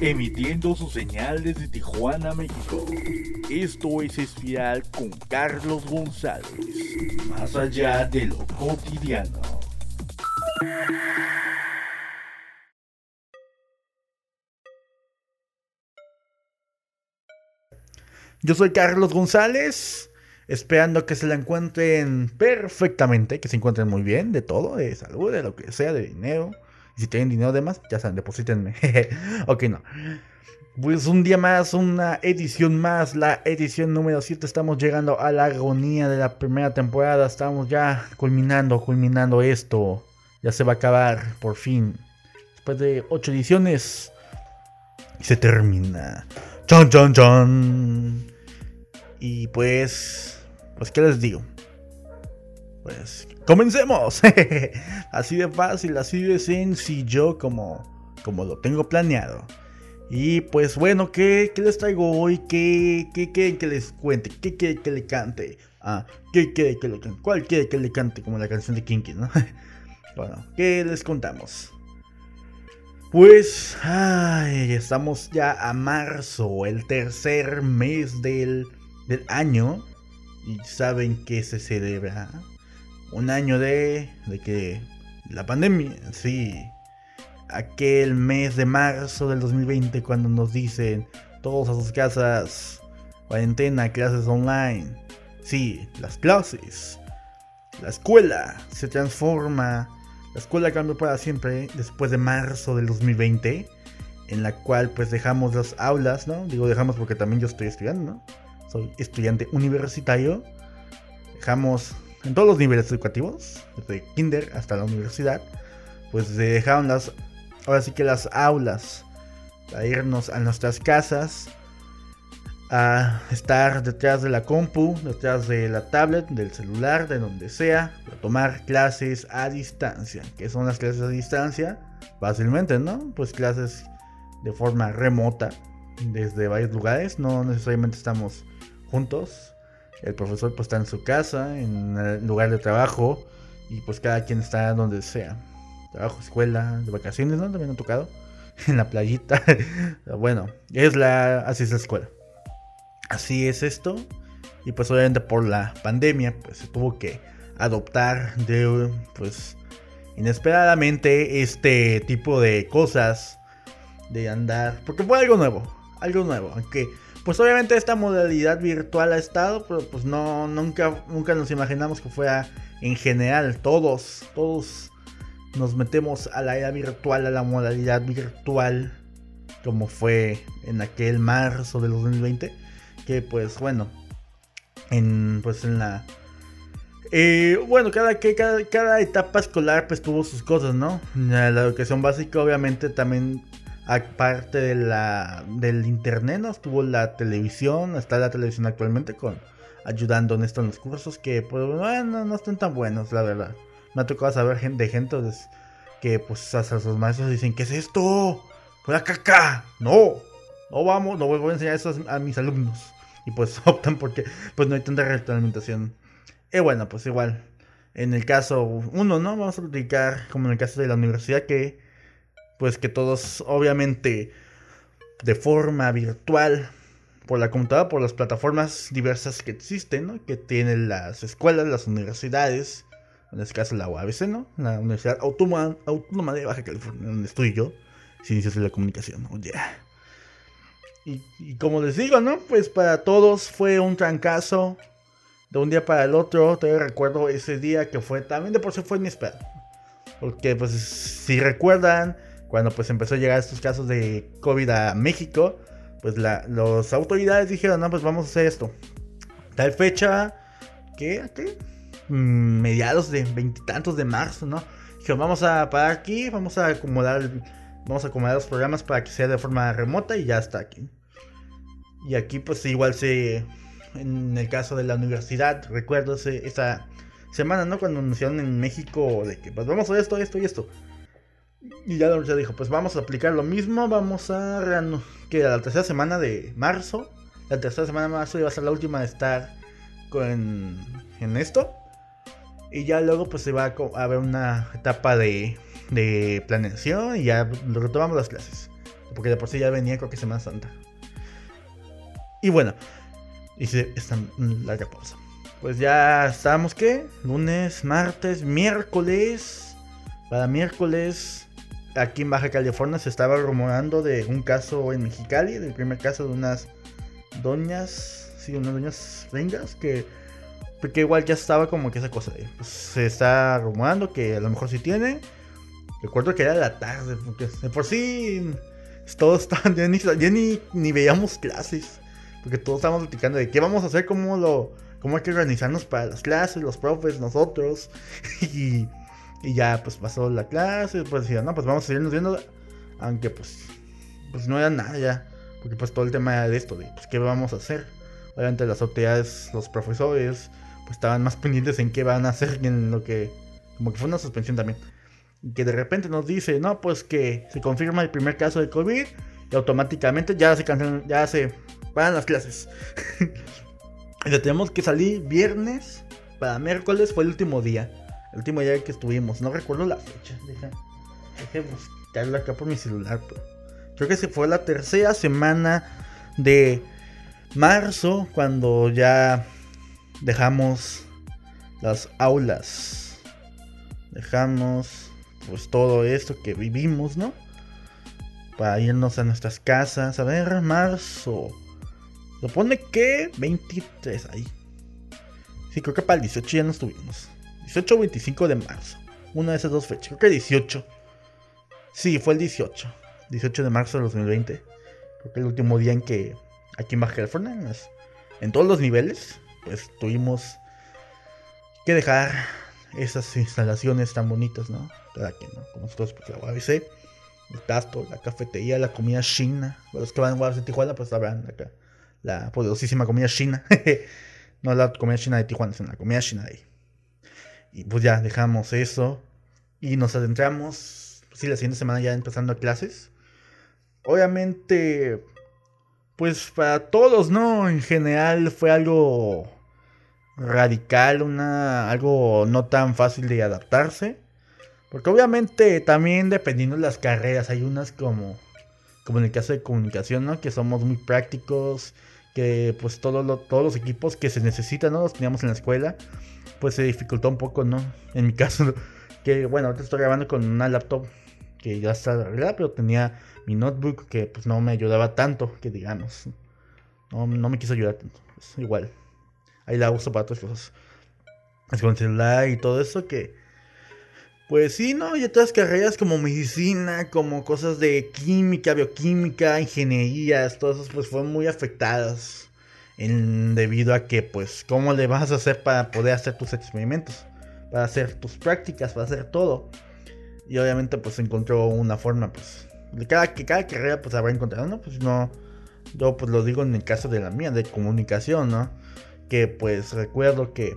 Emitiendo su señal desde Tijuana, México. Esto es Espiral con Carlos González. Más allá de lo cotidiano. Yo soy Carlos González, esperando que se la encuentren perfectamente, que se encuentren muy bien, de todo, de salud, de lo que sea, de dinero. Si tienen dinero de más, ya saben, deposítenme. ok, no. Pues un día más, una edición más, la edición número 7. Estamos llegando a la agonía de la primera temporada. Estamos ya culminando, culminando esto. Ya se va a acabar, por fin. Después de 8 ediciones, se termina. Chon, chon, chon. Y pues, pues, ¿qué les digo? Pues, comencemos. así de fácil, así de sencillo como, como lo tengo planeado. Y pues bueno, ¿qué, qué les traigo hoy? ¿Qué, qué quieren que les cuente? ¿Qué quieren que le cante? Ah, ¿qué quiere que le cante? ¿Cuál quiere que le cante? Como la canción de Kinky, ¿no? bueno, ¿qué les contamos? Pues, estamos ya a marzo, el tercer mes del, del año. Y saben que se celebra un año de, de que la pandemia, sí, aquel mes de marzo del 2020 cuando nos dicen todos a sus casas, cuarentena, clases online. Sí, las clases. La escuela se transforma. La escuela cambió para siempre después de marzo del 2020, en la cual pues dejamos las aulas, ¿no? Digo dejamos porque también yo estoy estudiando, ¿no? Soy estudiante universitario. Dejamos en todos los niveles educativos, desde kinder hasta la universidad, pues se dejaron las ahora sí que las aulas, a irnos a nuestras casas, a estar detrás de la compu, detrás de la tablet, del celular, de donde sea, a tomar clases a distancia. ¿Qué son las clases a distancia? Fácilmente, ¿no? Pues clases de forma remota, desde varios lugares, no necesariamente estamos juntos. El profesor pues está en su casa, en el lugar de trabajo, y pues cada quien está donde sea trabajo, escuela, de vacaciones, ¿no? También han tocado. En la playita. bueno, es la. Así es la escuela. Así es esto. Y pues obviamente por la pandemia, pues se tuvo que adoptar de pues inesperadamente este tipo de cosas de andar. Porque fue algo nuevo. Algo nuevo. Aunque. Pues obviamente esta modalidad virtual ha estado, pero pues no, nunca, nunca nos imaginamos que fuera en general, todos, todos nos metemos a la era virtual, a la modalidad virtual, como fue en aquel marzo del 2020, que pues bueno, en pues en la... Eh, bueno, cada, cada, cada etapa escolar pues tuvo sus cosas, ¿no? La, educación básica obviamente también aparte de la, del internet, ¿no? Estuvo la televisión, está la televisión actualmente con ayudando en estos cursos que pues bueno, no están tan buenos, la verdad me ha tocado saber gente, gente que pues hasta sus maestros dicen, ¿qué es esto? ¡Fuera caca! No, no vamos, no voy a enseñar eso a mis alumnos. Y pues optan porque pues no hay tanta retroalimentación. Y bueno, pues igual, en el caso uno, ¿no? Vamos a platicar como en el caso de la universidad que pues que todos obviamente de forma virtual por la computadora, por las plataformas diversas que existen, ¿no? Que tienen las escuelas, las universidades, en este caso la UABC, ¿no? La Universidad Autónoma, de Baja California, donde estoy yo, Ciencias de la Comunicación, oh y, como les digo, ¿no? Pues para todos fue un trancazo de un día para el otro. Todavía recuerdo ese día que fue, también de por sí fue inesperado. Porque pues si recuerdan, cuando pues empezó a llegar estos casos de COVID a México, pues la, las autoridades dijeron, no, pues vamos a hacer esto. Tal fecha, ¿qué? ¿Qué? Mm, mediados de veintitantos de marzo, ¿no? Dijeron, vamos a parar aquí, vamos a acomodar, vamos a acomodar los programas para que sea de forma remota y ya está aquí. Y aquí pues igual se, en el caso de la universidad, recuerdo esa semana, ¿no? Cuando anunciaron en México de que pues vamos a hacer esto, esto y esto. Y ya universidad dijo, pues vamos a aplicar lo mismo, vamos a que la tercera semana de marzo, la tercera semana de marzo iba a ser la última de estar con, en esto. Y ya luego pues se va a haber una etapa de, de planeación y ya retomamos las clases. Porque de por sí ya venía creo que Semana Santa. Y bueno, hice esta larga pausa. Pues ya estábamos, ¿qué? Lunes, martes, miércoles. Para miércoles, aquí en Baja California se estaba rumorando de un caso en Mexicali, del primer caso de unas doñas, sí, unas doñas gringas que porque igual ya estaba como que esa cosa de, pues, se está rumorando que a lo mejor sí tiene. Recuerdo que era la tarde, porque de por sí todos estaban, ya ni, ni, veíamos clases, porque todos estábamos platicando de qué vamos a hacer, cómo lo, cómo hay que organizarnos para las clases, los profes, nosotros, y, y ya pues pasó la clase, pues decía, no, pues vamos a seguirnos viendo, aunque pues, pues no era nada ya, porque pues todo el tema de esto, de pues qué vamos a hacer. Obviamente las autoridades, los profesores, pues estaban más pendientes en qué van a hacer en lo que, como que fue una suspensión también que de repente nos dice, no, pues que se confirma el primer caso de COVID y automáticamente ya se cancelan, ya se van las clases. y tenemos que salir viernes para miércoles, fue el último día. El último día que estuvimos, no recuerdo la fecha. Deja, buscarla acá por mi celular. Creo que se fue la tercera semana de marzo cuando ya dejamos las aulas. Dejamos pues todo esto que vivimos, ¿no? Para irnos a nuestras casas. A ver, marzo. Supone que 23 ahí. Sí, creo que para el 18 ya no estuvimos. 18 o 25 de marzo. Una de esas dos fechas. Creo que 18. Sí, fue el 18. 18 de marzo de 2020. Creo que el último día en que aquí en Baja California, en todos los niveles, pues tuvimos que dejar esas instalaciones tan bonitas, ¿no? Para que, ¿no? Como nosotros, pues la UABC, el Tasto, la cafetería, la comida china. Los que van a UABC Tijuana, pues sabrán acá la poderosísima comida china. no la comida china de Tijuana, sino la comida china de ahí. Y pues ya dejamos eso y nos adentramos, sí, la siguiente semana ya empezando a clases. Obviamente, pues para todos, ¿no? En general fue algo radical, una, algo no tan fácil de adaptarse. Porque obviamente también dependiendo de las carreras, hay unas como, como en el caso de comunicación, ¿no? Que somos muy prácticos, que pues todos los equipos que se necesitan, ¿no? Los teníamos en la escuela, pues se dificultó un poco, ¿no? En mi caso, que bueno, ahorita estoy grabando con una laptop que ya está arreglada, pero tenía mi notebook que pues no me ayudaba tanto, que digamos. No, no me quiso ayudar tanto, pues, igual ahí la uso para otras cosas. Es con celular y todo eso que... Pues sí, ¿no? Y otras carreras como medicina, como cosas de química, bioquímica, ingenierías, todas esas pues fueron muy afectadas. En, debido a que pues cómo le vas a hacer para poder hacer tus experimentos, para hacer tus prácticas, para hacer todo. Y obviamente pues encontró una forma pues de cada, que cada carrera pues habrá encontrado, ¿no? Pues no, yo pues lo digo en el caso de la mía, de comunicación, ¿no? que pues recuerdo que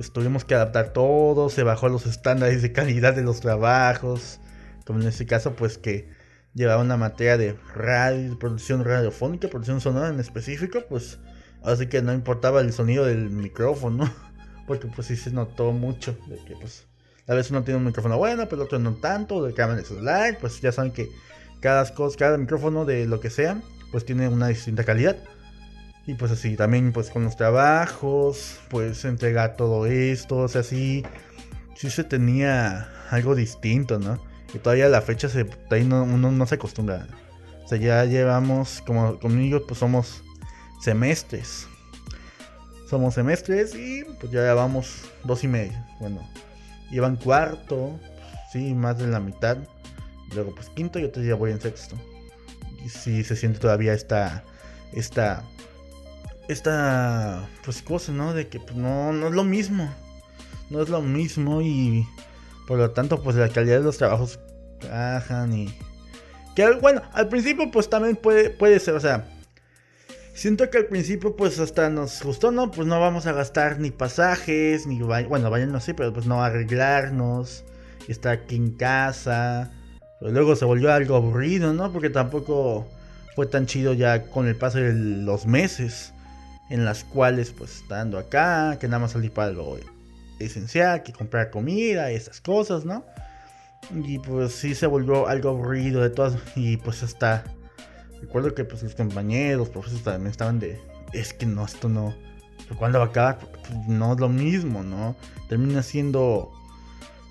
pues, tuvimos que adaptar todo, se bajó los estándares de calidad de los trabajos, como en este caso pues que llevaba una materia de radio, producción radiofónica, producción sonora en específico, pues así que no importaba el sonido del micrófono, porque pues sí se notó mucho de que pues a veces uno tiene un micrófono bueno, pero el otro no tanto, de cámara de celular, pues ya saben que cada, cosa, cada micrófono de lo que sea, pues tiene una distinta calidad. Y pues así, también pues con los trabajos, pues entregar todo esto, o sea, sí, sí se tenía algo distinto, ¿no? Y todavía la fecha se, ahí no, uno no se acostumbra. O sea, ya llevamos, como conmigo, pues somos semestres. Somos semestres y pues ya llevamos dos y medio. Bueno, llevan cuarto, sí, más de la mitad. Luego pues quinto y otro ya voy en sexto. Y sí se siente todavía esta, esta esta pues cosa, ¿no? De que pues, no, no es lo mismo. No es lo mismo y por lo tanto pues la calidad de los trabajos bajan y... Que bueno, al principio pues también puede, puede ser, o sea... Siento que al principio pues hasta nos gustó, ¿no? Pues no vamos a gastar ni pasajes, ni... Bueno, vayan sé, pero pues no arreglarnos. Y estar aquí en casa. Pero luego se volvió algo aburrido, ¿no? Porque tampoco fue tan chido ya con el paso de los meses en las cuales pues estando acá, que nada más salí para lo esencial, que comprar comida, esas cosas, ¿no? Y pues sí se volvió algo aburrido de todas. Y pues hasta. Recuerdo que pues los compañeros, los profesores también estaban de. Es que no, esto no. Cuando va a pues, no es lo mismo, ¿no? Termina siendo.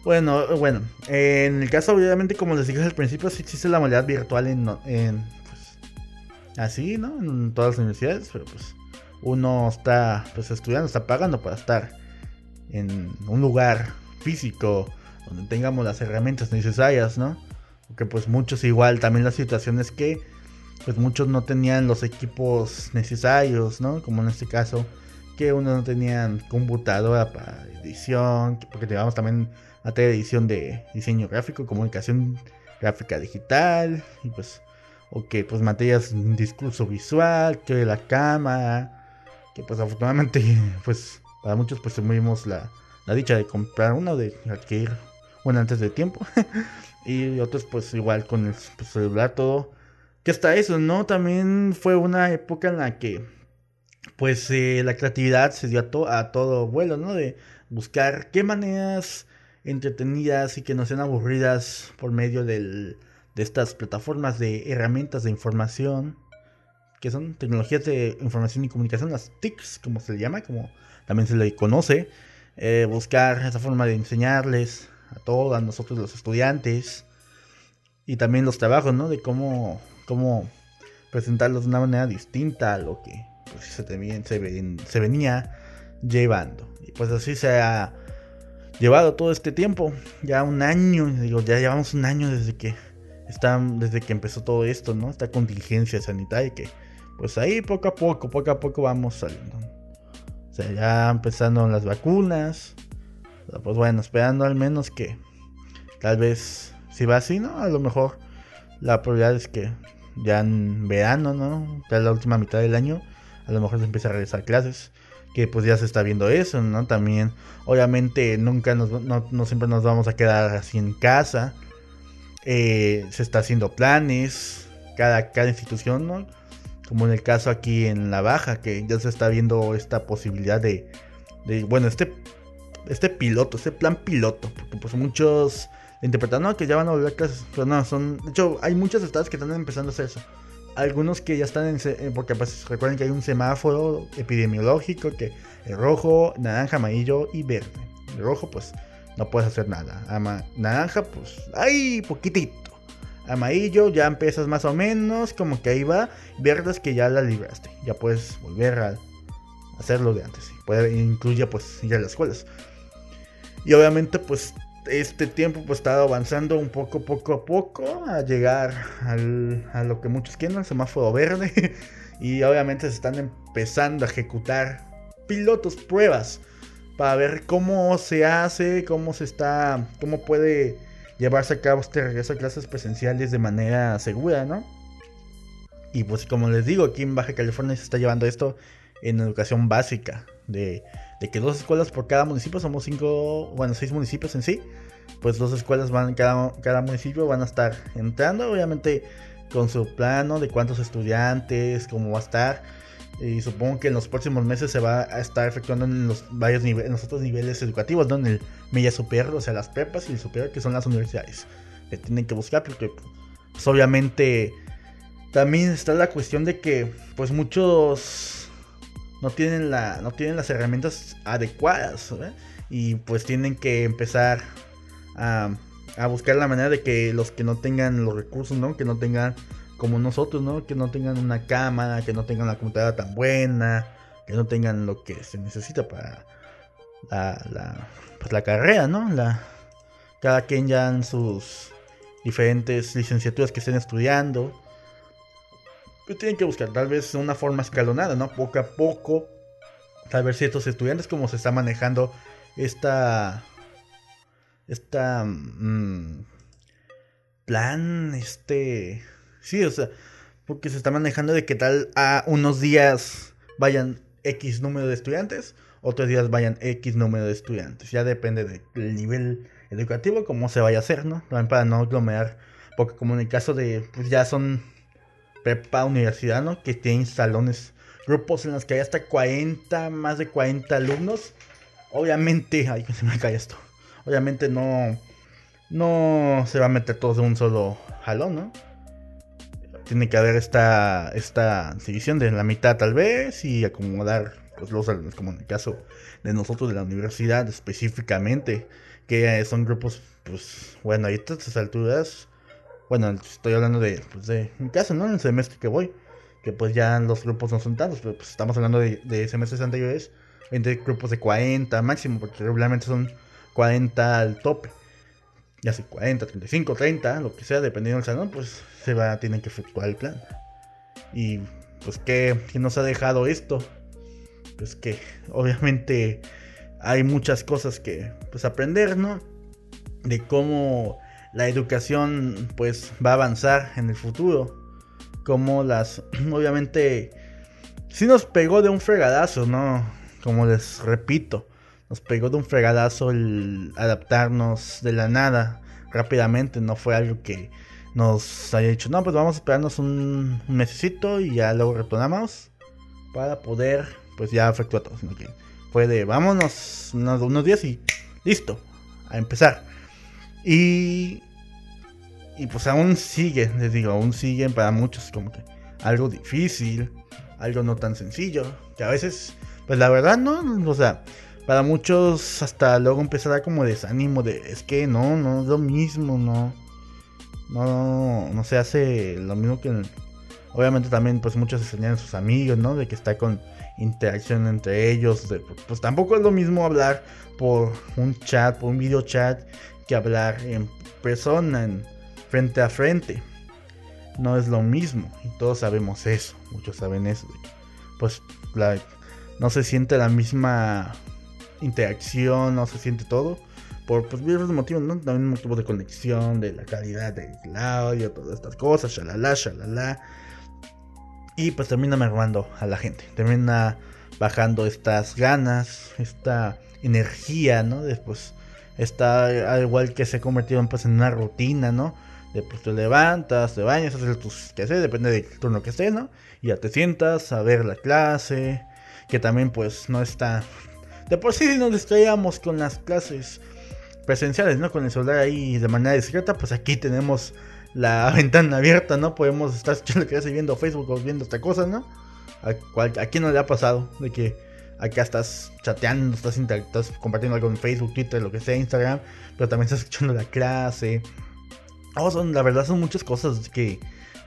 Bueno, bueno. En el caso, obviamente, como les dije al principio, sí existe la modalidad virtual en. en pues, así, ¿no? En todas las universidades, pero pues. Uno está pues estudiando, está pagando para estar en un lugar físico donde tengamos las herramientas necesarias, ¿no? Porque pues muchos igual, también la situación es que pues muchos no tenían los equipos necesarios, ¿no? Como en este caso, que uno no tenían computadora para edición, porque teníamos también materia de edición de diseño gráfico, comunicación gráfica digital, y pues, o que pues materias discurso visual, que la cámara, que pues afortunadamente, pues para muchos pues tuvimos la, la dicha de comprar uno, de adquirir bueno, antes de tiempo. y otros pues igual con el pues, celular todo. Que hasta eso, ¿no? También fue una época en la que pues eh, la creatividad se dio a, a, todo vuelo, ¿no? De buscar qué maneras entretenidas y que no sean aburridas por medio del, de estas plataformas de herramientas de información, que son tecnologías de información y comunicación, las TICs, como se le llama, como también se le conoce. Eh, buscar esa forma de enseñarles a todos, a nosotros los estudiantes. Y también los trabajos, ¿no? De cómo, cómo presentarlos de una manera distinta a lo que pues, se, se, se venía llevando. Y pues así se ha llevado todo este tiempo. Ya un año, digo, ya llevamos un año desde que está, desde que empezó todo esto, ¿no? Esta contingencia sanitaria que pues ahí poco a poco, poco a poco vamos saliendo. O sea, ya empezando las vacunas, pues bueno, esperando al menos que tal vez si va así, ¿no? A lo mejor la probabilidad es que ya en verano, ¿no? Ya la última mitad del año, a lo mejor se empieza a realizar clases. Que pues ya se está viendo eso, ¿no? También, obviamente, nunca nos, no, siempre nos vamos a quedar así en casa. Eh, se está haciendo planes, cada, cada institución, ¿no? Como en el caso aquí en La Baja, que ya se está viendo esta posibilidad de, bueno, este este piloto, este plan piloto, porque pues muchos interpretan, no, que ya van a volver a clases, pero no, son, de hecho, hay muchos estados que están empezando a hacer eso. Algunos que ya están en, eh, porque pues recuerden que hay un semáforo epidemiológico que es rojo, naranja, amarillo y verde. El rojo pues no puedes hacer nada. Ama, naranja pues hay poquitito. Amarillo ya empiezas más o menos, como que ahí va. Verde es que ya la libraste, ya puedes volver a hacerlo de antes. Puede, incluye pues ir a las escuelas. Y obviamente pues este tiempo pues está avanzando un poco, poco a poco a llegar a lo que muchos quieren, el semáforo verde. y obviamente se están empezando a ejecutar pilotos, pruebas, para ver cómo se hace, cómo se está, cómo puede llevarse a cabo este regreso a clases presenciales de manera segura, ¿no? Y pues como les digo, aquí en Baja California se está llevando esto en educación básica, de que dos escuelas por cada municipio, somos cinco, bueno, seis municipios en sí, pues dos escuelas van, cada, cada municipio van a estar entrando, obviamente con su plano de cuántos estudiantes, cómo va a estar. Y supongo que en los próximos meses se va a estar efectuando en los varios niveles, en los otros niveles educativos, ¿no? En el media superior, o sea, las prepas y el superior, que son las universidades. Que tienen que buscar, porque pues, obviamente también está la cuestión de que, pues muchos no tienen, la, no tienen las herramientas adecuadas. Y pues tienen que empezar a, a, buscar la manera de que los que no tengan los recursos, ¿no? Que no tengan como nosotros, ¿no? Que no tengan una cámara, que no tengan la computadora tan buena, que no tengan lo que se necesita para la, la, pues la carrera, ¿no? La, cada quien ya en sus diferentes licenciaturas que estén estudiando tienen que buscar tal vez una forma escalonada, ¿no? Poco a poco. Tal vez ciertos estudiantes, como se está manejando esta. Esta. Mm, plan, este. Sí, o sea, porque se está manejando de que tal a unos días vayan X número de estudiantes, otros días vayan X número de estudiantes. Ya depende del nivel educativo, cómo se vaya a hacer, ¿no? También para no aglomerar, porque como en el caso de, pues ya son prepa, universidad, ¿no? Que tienen salones, grupos en los que hay hasta 40, más de 40 alumnos. Obviamente, ay, que se me cae esto. Obviamente no, no se va a meter todos de un solo jalón, ¿no? Tiene que haber esta, esta división de la mitad tal vez y acomodar pues, los alumnos, como en el caso de nosotros de la universidad específicamente, que son grupos, pues bueno, a estas alturas, bueno, estoy hablando de, pues, de mi caso, ¿no? En el semestre que voy, que pues ya los grupos no son tantos, pero pues estamos hablando de, de semestres anteriores, entre grupos de 40 máximo, porque regularmente son 40 al tope. Ya sea 40, 35, 30, lo que sea, dependiendo del salón, pues se va, tiene que efectuar el plan. Y pues que, nos ha dejado esto, pues que obviamente hay muchas cosas que pues aprender, ¿no? De cómo la educación pues va a avanzar en el futuro. Cómo las, obviamente, sí nos pegó de un fregadazo, ¿no? Como les repito, nos pegó de un fregadazo el adaptarnos de la nada rápidamente. No fue algo que nos haya dicho, no, pues vamos a esperarnos un, mesecito y ya luego retornamos para poder, pues ya efectuar todo. Sino que fue de, vámonos unos, unos días y listo, a empezar. Y, y pues aún sigue, les digo, aún siguen para muchos como que algo difícil, algo no tan sencillo, que a veces pues la verdad, no, o sea, para muchos hasta luego empezará como desánimo de, es que no, no es lo mismo, no, no, no se hace lo mismo que, obviamente también pues muchos enseñan a sus amigos, ¿no? De que está con interacción entre ellos, pues tampoco es lo mismo hablar por un chat, por un video chat, que hablar en persona, en frente a frente. No es lo mismo, y todos sabemos eso, muchos saben eso. Pues no se siente la misma interacción, no se siente todo. Por pues diversos motivos, ¿no? También motivos de conexión, de la calidad del audio, todas estas cosas, shalala, shalala. Y pues termina mermando a la gente. Termina bajando estas ganas, esta energía, ¿no? Después está al igual que se ha convertido pues, en una rutina, ¿no? Después te levantas, te bañas, haces tus hacer, depende del turno que estés, ¿no? Y ya te sientas a ver la clase, que también pues no está... De por sí nos distraíamos con las clases presenciales, ¿no? Con el celular ahí de manera discreta, pues aquí tenemos la ventana abierta, ¿no? Podemos estar escuchando que viendo Facebook o viendo esta cosa, ¿no? ¿A, quién no le ha pasado? De que acá estás chateando, estás, estás compartiendo algo en Facebook, Twitter, lo que sea, Instagram, pero también estás escuchando la clase. Oh, son, la verdad son muchas cosas que,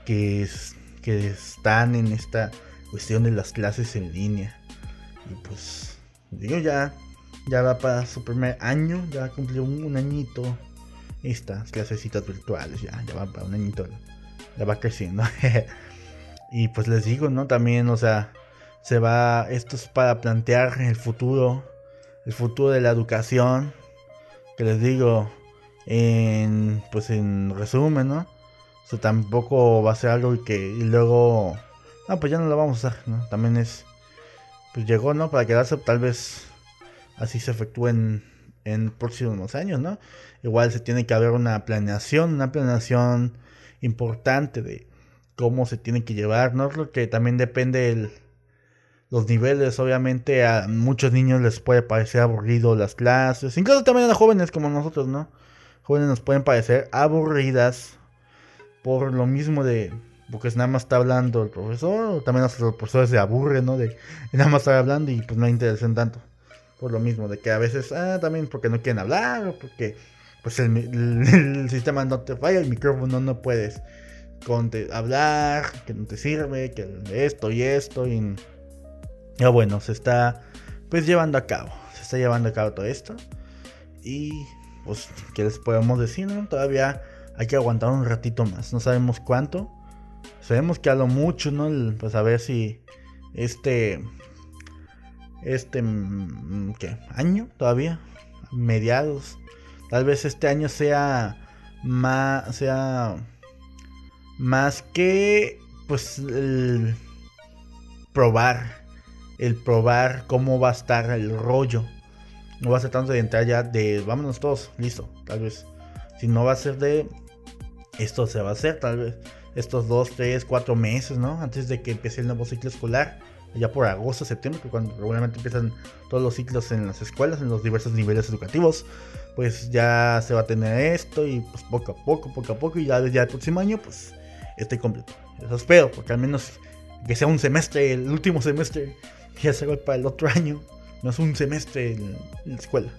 que, que están en esta cuestión de las clases en línea. Y pues, digo, ya, ya va para su primer año, ya cumplió un, añito. Estas clasecitas virtuales, ya, ya va para un añito, ya va creciendo. y pues les digo, ¿no? También, o sea, se va, esto es para plantear el futuro, el futuro de la educación. Que les digo, en, pues en resumen, ¿no? O tampoco va a ser algo que y luego, no, pues ya no lo vamos a usar, ¿no? También es pues llegó, ¿no? Para quedarse, tal vez así se efectúe en, en próximos años, ¿no? Igual se tiene que haber una planeación, una planeación importante de cómo se tiene que llevar, ¿no? Lo que también depende de los niveles, obviamente a muchos niños les puede parecer aburrido las clases, incluso también a jóvenes como nosotros, ¿no? Jóvenes nos pueden parecer aburridas por lo mismo de porque nada más está hablando el profesor, o también los profesores se aburren, ¿no? De, nada más estar hablando y pues no interesan tanto. Por lo mismo, de que a veces, ah, también porque no quieren hablar, o porque pues el, sistema no te falla, el micrófono no puedes con hablar, que no te sirve, que esto y esto, y ya bueno, se está pues llevando a cabo, se está llevando a cabo todo esto. Y pues, ¿qué les podemos decir? No? Todavía hay que aguantar un ratito más, no sabemos cuánto Sabemos que a lo mucho, ¿no? Pues a ver si este. Este. Mm, ¿Qué? ¿Año todavía? Mediados. Tal vez este año sea. Más. Sea. Más que. Pues. El probar. El probar cómo va a estar el rollo. No va a ser tanto de entrar ya de. Vámonos todos. Listo. Tal vez. Si no va a ser de. Esto se va a hacer, tal vez estos dos, tres, cuatro meses, ¿no? Antes de que empiece el nuevo ciclo escolar. ya por agosto, septiembre, que cuando regularmente empiezan todos los ciclos en las escuelas, en los diversos niveles educativos, pues ya se va a tener esto y pues poco a poco, poco a poco y ya desde el próximo año pues esté completo. Eso espero, porque al menos que sea un semestre, el último semestre, que ya se para el otro año, no es un semestre en, la escuela.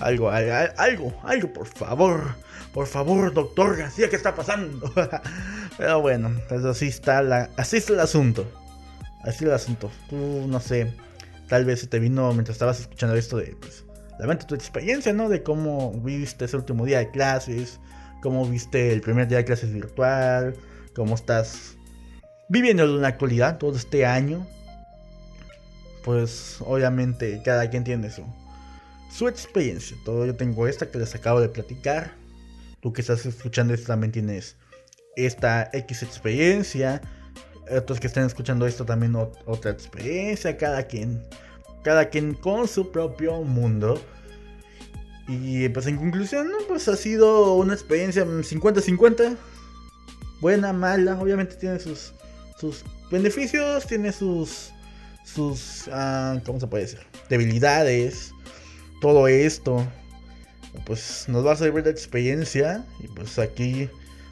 Algo, algo, algo, por favor. Por favor, doctor García, ¿qué está pasando? Pero bueno, pues así está la, así está el asunto. Así el asunto. Tú, no sé, tal vez se te vino mientras estabas escuchando esto de, pues, lamento tu experiencia, ¿no? De cómo viste ese último día de clases, cómo viste el primer día de clases virtual, cómo estás viviendo en la actualidad todo este año. Pues obviamente cada quien tiene su, su experiencia. Todo yo tengo esta que les acabo de platicar. Tú que estás escuchando esto también tienes esta X experiencia. Otros que están escuchando esto también otra experiencia. Cada quien cada quien con su propio mundo. Y pues en conclusión, pues ha sido una experiencia 50-50. Buena, mala, obviamente tiene sus, sus beneficios, tiene sus, sus, uh, ¿cómo se puede decir? Debilidades, todo esto. Pues nos va a servir de experiencia. Y pues aquí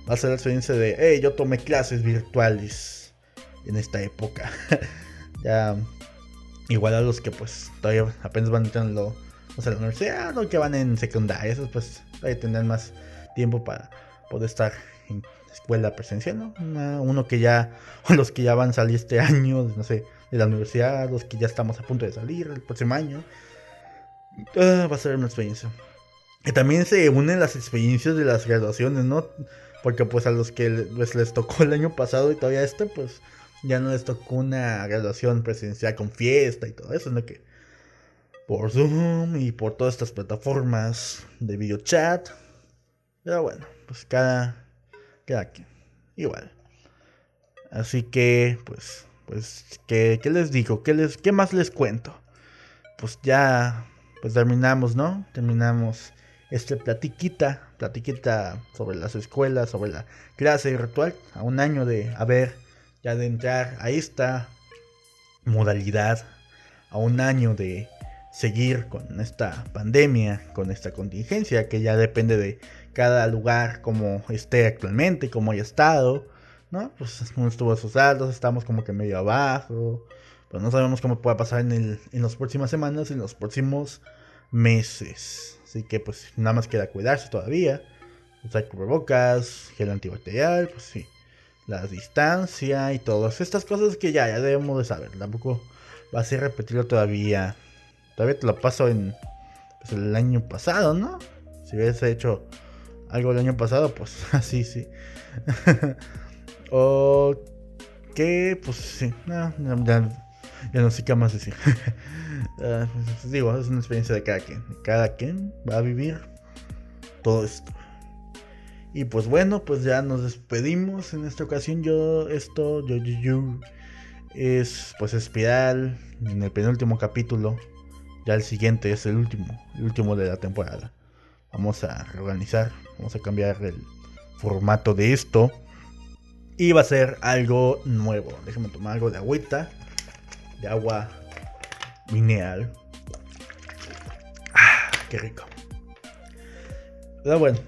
va a ser la experiencia de, hey, yo tomé clases virtuales en esta época. ya Igual a los que pues todavía apenas van entrando sea, la universidad o que van en secundaria, esos pues todavía tendrán más tiempo para poder estar en escuela presencial, ¿no? Uno que ya, o los que ya van a salir este año, no sé, de la universidad, los que ya estamos a punto de salir el próximo año. Ah, va a ser una experiencia. Y también se unen las experiencias de las graduaciones, ¿no? Porque pues a los que pues, les tocó el año pasado y todavía este, pues ya no les tocó una graduación presidencial con fiesta y todo eso, ¿no? Que por Zoom y por todas estas plataformas de video chat. Pero bueno, pues cada, cada quien. Igual. Así que, pues, pues, ¿qué, ¿qué, les digo? ¿Qué, les, ¿Qué más les cuento? Pues ya, pues terminamos, ¿no? Terminamos este platiquita, platiquita sobre las escuelas, sobre la clase virtual, a un año de haber ya de entrar a esta modalidad, a un año de seguir con esta pandemia, con esta contingencia que ya depende de cada lugar como esté actualmente, como haya estado, ¿no? Pues uno estuvo a sus altos, estamos como que medio abajo, pues no sabemos cómo pueda pasar en, el, en las próximas semanas, en los próximos meses. Así que pues nada más queda cuidarse todavía, usar cubrebocas, gel antibacterial, pues sí la distancia y todas estas cosas que ya, ya debemos de saber. Tampoco va a ser repetirlo todavía. Todavía te lo paso en pues, el año pasado, ¿no? Si hubiese hecho algo el año pasado, pues así, sí. o que, pues sí, no, ya, no sé qué más decir. uh, digo, es una experiencia de cada quien. Cada quien va a vivir todo esto. Y pues bueno, pues ya nos despedimos en esta ocasión. Yo, esto, yo, yo, yo, es pues espiral en el penúltimo capítulo. Ya el siguiente es el último, el último de la temporada. Vamos a reorganizar, vamos a cambiar el formato de esto. Y va a ser algo nuevo. Déjenme tomar algo de agüita, agua mineral. Ah, qué rico. Pero bueno,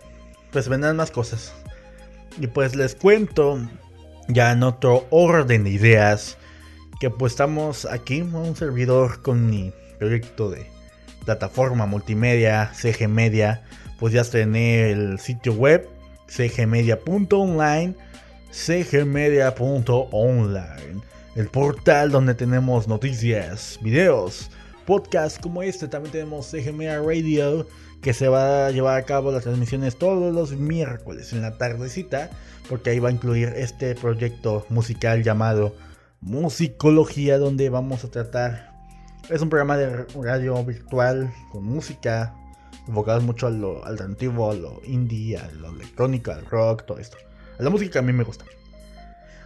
pues vendrán más cosas. Y pues les cuento ya en otro orden de ideas que pues estamos aquí un servidor con mi proyecto de plataforma multimedia CG Media pues ya estrené el sitio web cgmedia.online cgmedia.online el portal donde tenemos noticias, videos, podcasts como este, también tenemos CG Media Radio que se va a llevar a cabo las transmisiones todos los miércoles en la tardecita, porque ahí va a incluir este proyecto musical llamado Musicología, donde vamos a tratar, es un programa de radio virtual con música, enfocado mucho a lo alternativo, a lo indie, a lo electrónico, al rock, todo esto. A la música a mí me gusta.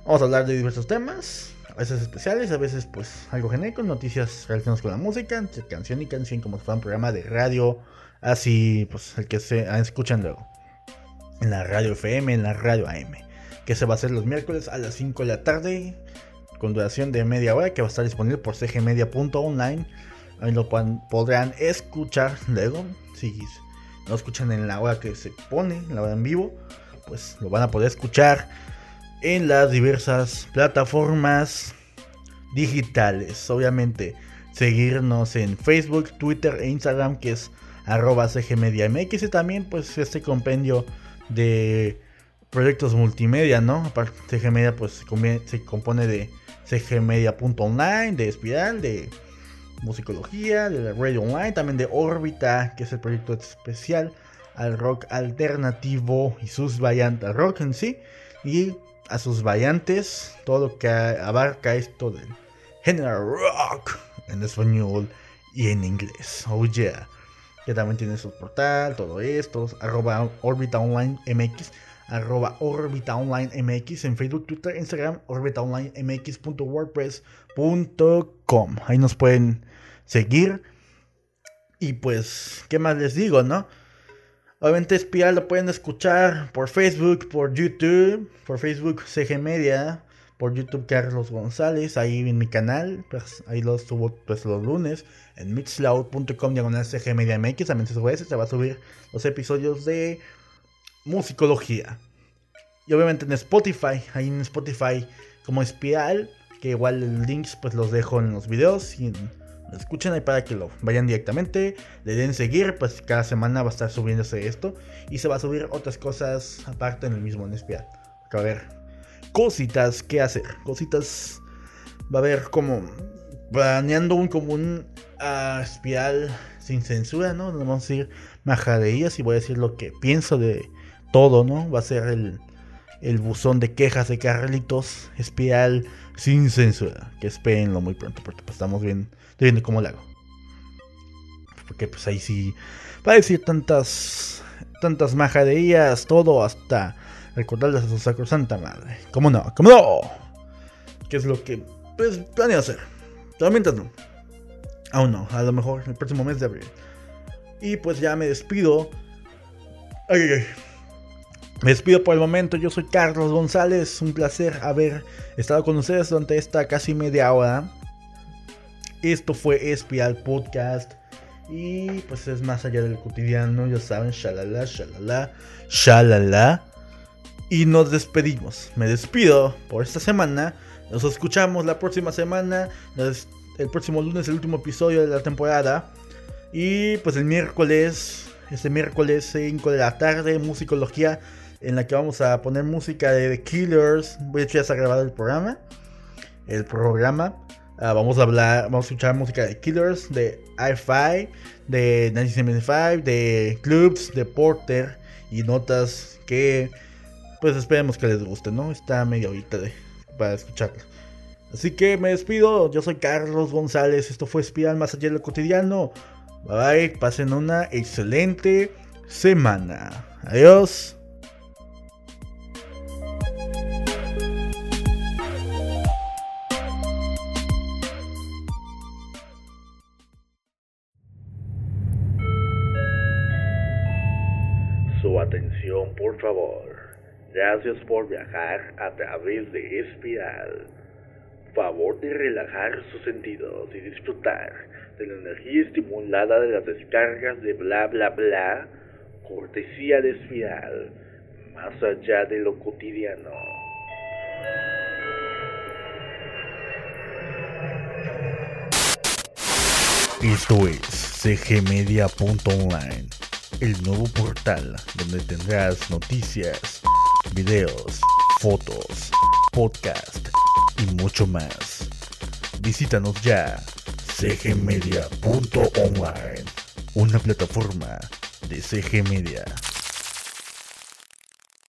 Vamos a hablar de diversos temas, veces especiales, a veces pues algo genérico, noticias relacionadas con la música, canción y canción como si fuera un programa de radio Así, pues el que se escuchan luego. En la radio FM, en la radio AM. Que se va a hacer los miércoles a las 5 de la tarde. con duración de media hora que va a estar disponible por cgmedia.online. Ahí lo podrán escuchar luego. Si no escuchan en la hora que se pone, en la hora en vivo, pues lo van a poder escuchar en las diversas plataformas digitales. Obviamente, seguirnos en Facebook, Twitter e Instagram, que es arroba cgmediamx y también pues este compendio de proyectos multimedia, ¿no? Aparte, CG Media pues se, compone de cgmedia.online, de Espiral, de musicología, de la radio online, también de Órbita, que es el proyecto especial al rock alternativo y sus variantes, rock en sí, y a sus variantes, todo lo que abarca esto del género rock en español y en inglés. Oh yeah. Que también tiene su portal, todo esto, arroba Orbita Online MX arroba Orbita Online MX en Facebook, Twitter, Instagram, orbitaonlinemx.wordpress.com. Ahí nos pueden seguir. Y pues, ¿qué más les digo, no? Obviamente Espial lo pueden escuchar por Facebook, por YouTube, por Facebook CG Media, por YouTube Carlos González, ahí en mi canal, pues ahí lo subo pues los lunes, en mixloud.com diagonal CG Media MX, también se sube se va a subir los episodios de musicología. Y obviamente en Spotify, ahí en Spotify como espiral, que igual links pues los dejo en los videos y lo escuchen ahí para que lo vayan directamente, le den seguir, pues cada semana va a estar subiéndose esto y se va a subir otras cosas aparte en el mismo en espiral. Va a haber cositas que hacer, cositas va a haber como planeando un como un uh, espiral sin censura, ¿no? vamos a decir majaderías y voy a decir lo que pienso de todo, ¿no? Va a ser el, el buzón de quejas de Carlitos Espiral sin censura. Que espérenlo muy pronto, porque pues, estamos bien, viendo cómo lo hago. Porque pues ahí sí va a decir tantas, tantas majaderías, todo hasta recordarles a su sacrosanta madre. ¿Cómo no? ¿Cómo no? ¿Qué es lo que pues planeo hacer? Pero mientras no. Aún no, a lo mejor el próximo mes de abril. Y pues ya me despido. Ay, ay, ay. Me despido por el momento, yo soy Carlos González, un placer haber estado con ustedes durante esta casi media hora. Esto fue Espial Podcast y pues es más allá del cotidiano, ya saben, shalala, shalala, shalala. Y nos despedimos, me despido por esta semana, nos escuchamos la próxima semana, el próximo lunes el último episodio de la temporada. Y pues el miércoles, este miércoles 5 de la tarde, musicología en la que vamos a poner música de The Killers. De hecho, ya se ha grabado el programa. El programa. Ah, vamos a hablar, vamos a escuchar música de Killers, de I-Fi, de 1975, de Clubs, de Porter y notas que pues esperemos que les guste, ¿no? Está medio ahorita de, para escucharlo. Así que me despido, yo soy Carlos González, esto fue Espiral más allá de lo cotidiano. Bye bye, pasen una excelente semana. Adiós. Atención, por favor. Gracias por viajar a través de Espiral. Favor de relajar sus sentidos y disfrutar de la energía estimulada de las descargas de bla bla bla. Cortesía de Espiral. Más allá de lo cotidiano. Esto es cgmedia.online el nuevo portal donde tendrás noticias, videos, fotos, podcast y mucho más. Visítanos ya cgmedia.online, una plataforma de CG Media.